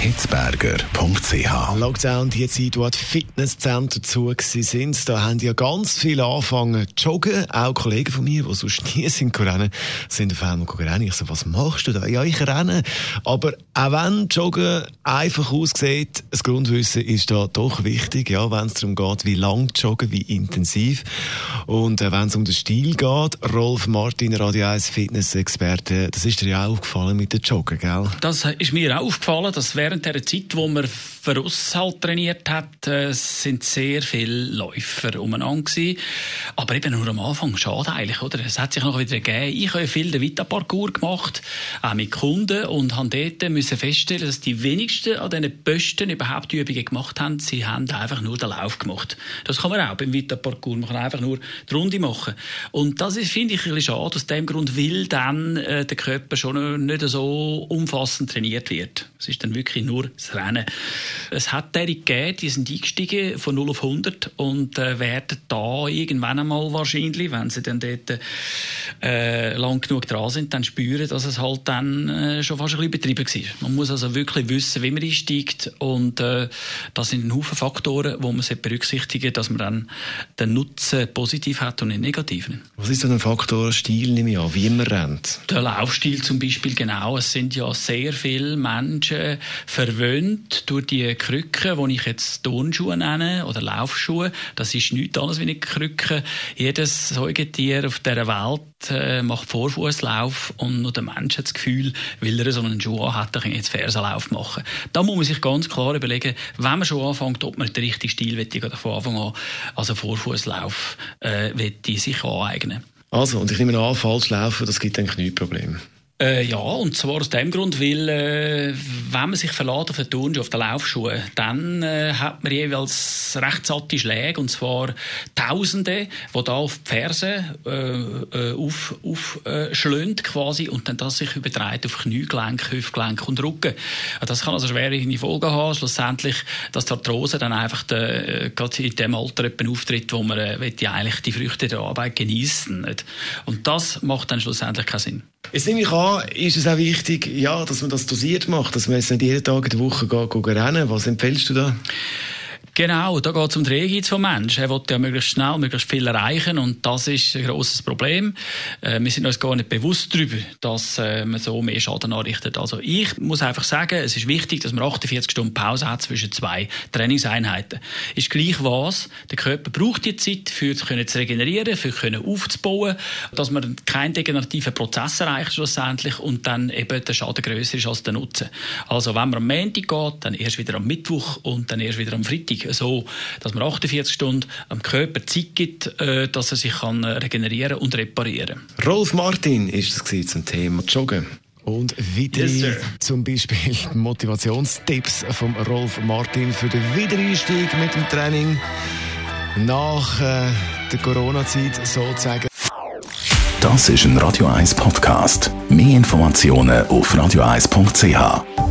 hitzberger.ch. Lockdown, die Zeit, wo die Fitnesszentren zu sind, da haben ja ganz viele angefangen zu joggen. Auch Kollegen von mir, die sonst nie sind rennen, sind auf einmal rennen. Ich so, was machst du da? Ja, ich renne. Aber auch wenn Joggen einfach aussieht, das Grundwissen ist da doch wichtig, ja, wenn es darum geht, wie lang joggen, wie intensiv. Und äh, wenn es um den Stil geht, Rolf Martin, Radio 1 Fitness-Experte, das ist dir ja auch aufgefallen mit dem Joggen, gell? Das ist mir auch aufgefallen, dass während während der Zeit, wo man für halt trainiert hat, äh, sind sehr viele Läufer umeinander gewesen. Aber eben nur am Anfang, schade eigentlich, oder? Es hat sich noch wieder gegeben. Ich habe viel den Vita-Parcours gemacht, auch mit Kunden, und habe dort müssen feststellen, dass die wenigsten an diesen Posten überhaupt Übungen gemacht haben. Sie haben einfach nur den Lauf gemacht. Das kann man auch beim Vita-Parcours. Man kann einfach nur die Runde machen. Und das ist, finde ich, ein bisschen schade. Aus dem Grund will dann äh, der Körper schon nicht so umfassend trainiert wird. Es ist dann wirklich nur das Rennen. Es hat derige gegeben, die sind eingestiegen von 0 auf 100 und äh, werden da irgendwann einmal wahrscheinlich, wenn sie dann dort äh, lang genug dran sind, dann spüren, dass es halt dann äh, schon fast ein bisschen übertrieben war. Man muss also wirklich wissen, wie man einsteigt und äh, das sind ein Haufen Faktoren, wo man berücksichtigen dass man dann den Nutzen positiv hat und nicht negativ. Was ist denn ein Faktor Stil, nehme ich an, wie man rennt? Der Laufstil zum Beispiel, genau. Es sind ja sehr viele Menschen verwöhnt durch die Krücke, die ich jetzt Turnschuhe nenne oder Laufschuhe. Das ist nichts anderes wie eine Krücke. Jedes Säugetier auf dieser Welt äh, macht Vorfußlauf und nur der Mensch hat das Gefühl, weil er so einen Schuh hat, kann jetzt Fersenlauf machen. Da muss man sich ganz klar überlegen, wenn man schon anfängt, ob man den richtigen Stil will, von Anfang an, also Vorfußlauf, äh, sich aneignen. Also, und ich nehme an, falsch laufen, das gibt eigentlich kein Problem. Äh, ja, und zwar aus dem Grund, weil äh, wenn man sich verlässt auf den Turnschuhe, auf den Laufschuhen, dann äh, hat man jeweils recht satte Schläge, und zwar Tausende, die da auf die Ferse äh, äh auf, aufschlönt quasi und dann das sich übertreibt auf Kniegelenk, Hüftgelenk und Rücken. Das kann also schwere Folgen haben, schlussendlich, dass die Arthrose dann einfach de, äh, gerade in dem Alter auftritt, wo man äh, ja eigentlich die Früchte der Arbeit genießen. Und das macht dann schlussendlich keinen Sinn. Jetzt nehme ich an, ist es auch wichtig, ja, dass man das dosiert macht, dass man jetzt nicht jeden Tag in der Woche geht, geht rennen. Was empfiehlst du da? Genau, da geht es um die Ehrgeiz vom Menschen. Er will ja möglichst schnell, möglichst viel erreichen und das ist ein grosses Problem. Äh, wir sind uns gar nicht bewusst darüber, dass äh, man so mehr Schaden anrichtet. Also ich muss einfach sagen, es ist wichtig, dass man 48 Stunden Pause hat zwischen zwei Trainingseinheiten. Ist gleich was, der Körper braucht die Zeit, für zu regenerieren, für können aufzubauen, dass man keinen degenerativen Prozess erreicht schlussendlich und dann eben der Schaden grösser ist als der Nutzen. Also wenn man am Montag geht, dann erst wieder am Mittwoch und dann erst wieder am Freitag so, dass man 48 Stunden am Körper Zeit gibt, äh, dass er sich kann äh, regenerieren und reparieren Rolf Martin ist das zum Thema Joggen. Und weitere yes, zum Beispiel Motivationstipps von Rolf Martin für den Wiedereinstieg mit dem Training nach äh, der Corona-Zeit sozusagen. Das ist ein Radio 1 Podcast. Mehr Informationen auf radio1.ch.